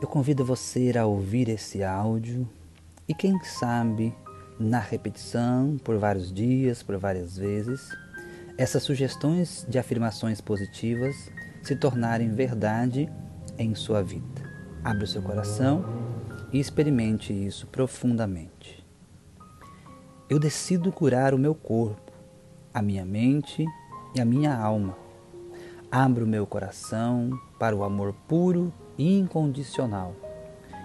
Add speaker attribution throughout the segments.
Speaker 1: Eu convido você a ouvir esse áudio e, quem sabe, na repetição, por vários dias, por várias vezes, essas sugestões de afirmações positivas se tornarem verdade em sua vida. Abra o seu coração e experimente isso profundamente. Eu decido curar o meu corpo, a minha mente e a minha alma. Abro o meu coração para o amor puro incondicional.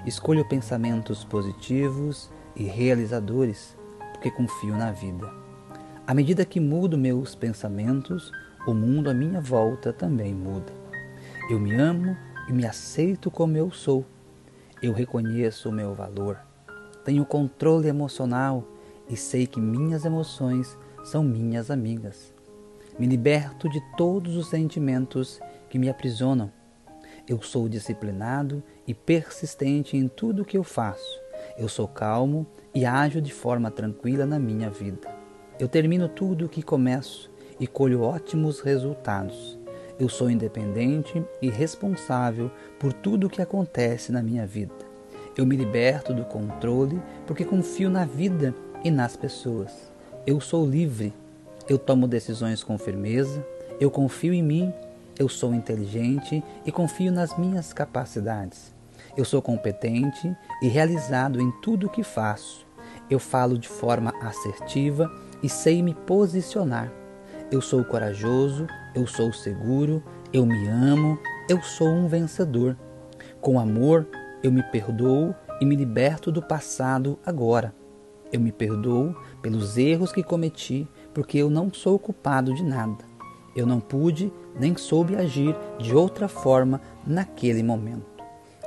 Speaker 1: Escolho pensamentos positivos e realizadores, porque confio na vida. À medida que mudo meus pensamentos, o mundo à minha volta também muda. Eu me amo e me aceito como eu sou. Eu reconheço o meu valor. Tenho controle emocional e sei que minhas emoções são minhas amigas. Me liberto de todos os sentimentos que me aprisionam. Eu sou disciplinado e persistente em tudo o que eu faço. Eu sou calmo e ajo de forma tranquila na minha vida. Eu termino tudo o que começo e colho ótimos resultados. Eu sou independente e responsável por tudo o que acontece na minha vida. Eu me liberto do controle porque confio na vida e nas pessoas. Eu sou livre. Eu tomo decisões com firmeza. Eu confio em mim. Eu sou inteligente e confio nas minhas capacidades. Eu sou competente e realizado em tudo o que faço. Eu falo de forma assertiva e sei me posicionar. Eu sou corajoso, eu sou seguro, eu me amo, eu sou um vencedor. Com amor, eu me perdoo e me liberto do passado agora. Eu me perdoo pelos erros que cometi, porque eu não sou culpado de nada. Eu não pude nem soube agir de outra forma naquele momento.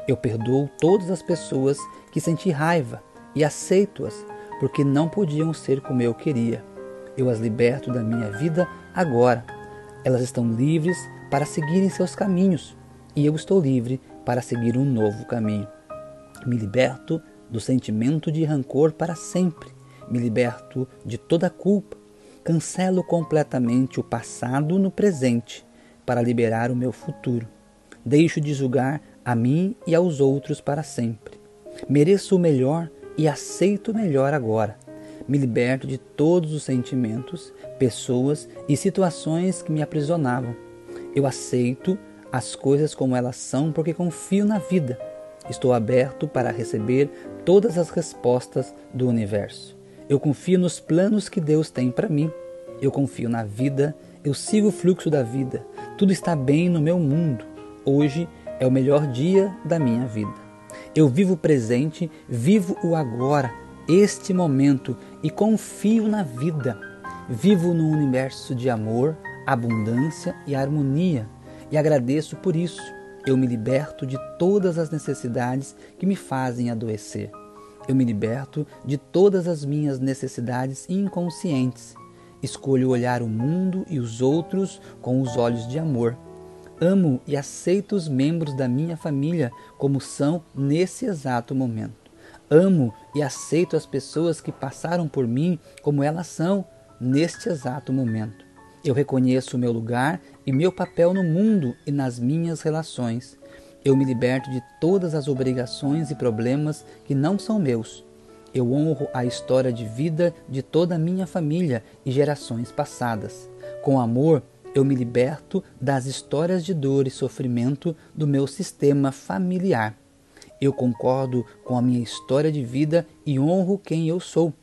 Speaker 1: Eu perdoo todas as pessoas que senti raiva e aceito-as porque não podiam ser como eu queria. Eu as liberto da minha vida agora. Elas estão livres para seguirem seus caminhos e eu estou livre para seguir um novo caminho. Me liberto do sentimento de rancor para sempre. Me liberto de toda culpa. Cancelo completamente o passado no presente para liberar o meu futuro. Deixo de julgar a mim e aos outros para sempre. Mereço o melhor e aceito o melhor agora me liberto de todos os sentimentos, pessoas e situações que me aprisionavam. Eu aceito as coisas como elas são porque confio na vida. Estou aberto para receber todas as respostas do universo. Eu confio nos planos que Deus tem para mim. Eu confio na vida, eu sigo o fluxo da vida. Tudo está bem no meu mundo. Hoje é o melhor dia da minha vida. Eu vivo o presente, vivo o agora este momento e confio na vida. Vivo num universo de amor, abundância e harmonia e agradeço por isso. Eu me liberto de todas as necessidades que me fazem adoecer. Eu me liberto de todas as minhas necessidades inconscientes. Escolho olhar o mundo e os outros com os olhos de amor. Amo e aceito os membros da minha família como são nesse exato momento. Amo e aceito as pessoas que passaram por mim como elas são neste exato momento. Eu reconheço o meu lugar e meu papel no mundo e nas minhas relações. Eu me liberto de todas as obrigações e problemas que não são meus. Eu honro a história de vida de toda a minha família e gerações passadas. Com amor, eu me liberto das histórias de dor e sofrimento do meu sistema familiar. Eu concordo com a minha história de vida e honro quem eu sou.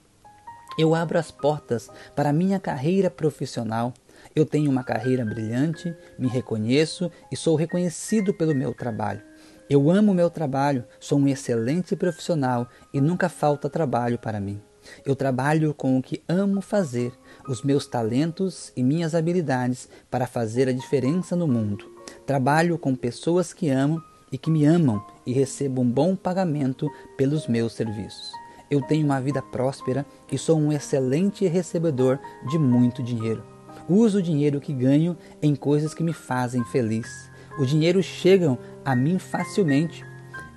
Speaker 1: Eu abro as portas para a minha carreira profissional. Eu tenho uma carreira brilhante, me reconheço e sou reconhecido pelo meu trabalho. Eu amo meu trabalho, sou um excelente profissional e nunca falta trabalho para mim. Eu trabalho com o que amo fazer, os meus talentos e minhas habilidades para fazer a diferença no mundo. Trabalho com pessoas que amo e que me amam e recebo um bom pagamento pelos meus serviços. Eu tenho uma vida próspera e sou um excelente recebedor de muito dinheiro. Uso o dinheiro que ganho em coisas que me fazem feliz. O dinheiro chega a mim facilmente.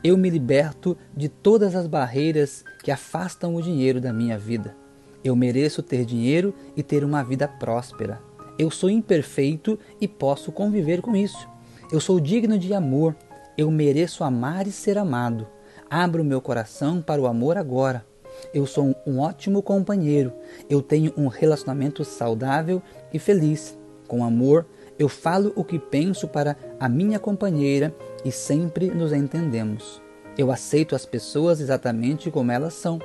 Speaker 1: Eu me liberto de todas as barreiras que afastam o dinheiro da minha vida. Eu mereço ter dinheiro e ter uma vida próspera. Eu sou imperfeito e posso conviver com isso. Eu sou digno de amor Eu mereço amar e ser amado. Abro meu coração para o amor agora. Eu sou um ótimo companheiro. Eu tenho um relacionamento saudável e feliz. Com amor, eu falo o que penso para a minha companheira e sempre nos entendemos. Eu aceito as pessoas exatamente como elas são.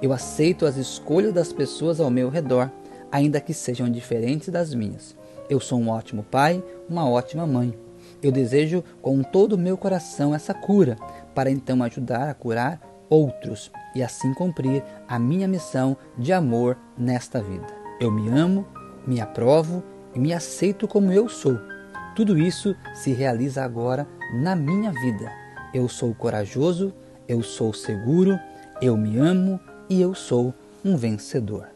Speaker 1: Eu aceito as escolhas das pessoas ao meu redor, ainda que sejam diferentes das minhas. Eu sou um ótimo pai, uma ótima mãe. Eu desejo com todo o meu coração essa cura, para então ajudar a curar outros e assim cumprir a minha missão de amor nesta vida. Eu me amo, me aprovo e me aceito como eu sou. Tudo isso se realiza agora na minha vida. Eu sou corajoso, eu sou seguro, eu me amo e eu sou um vencedor.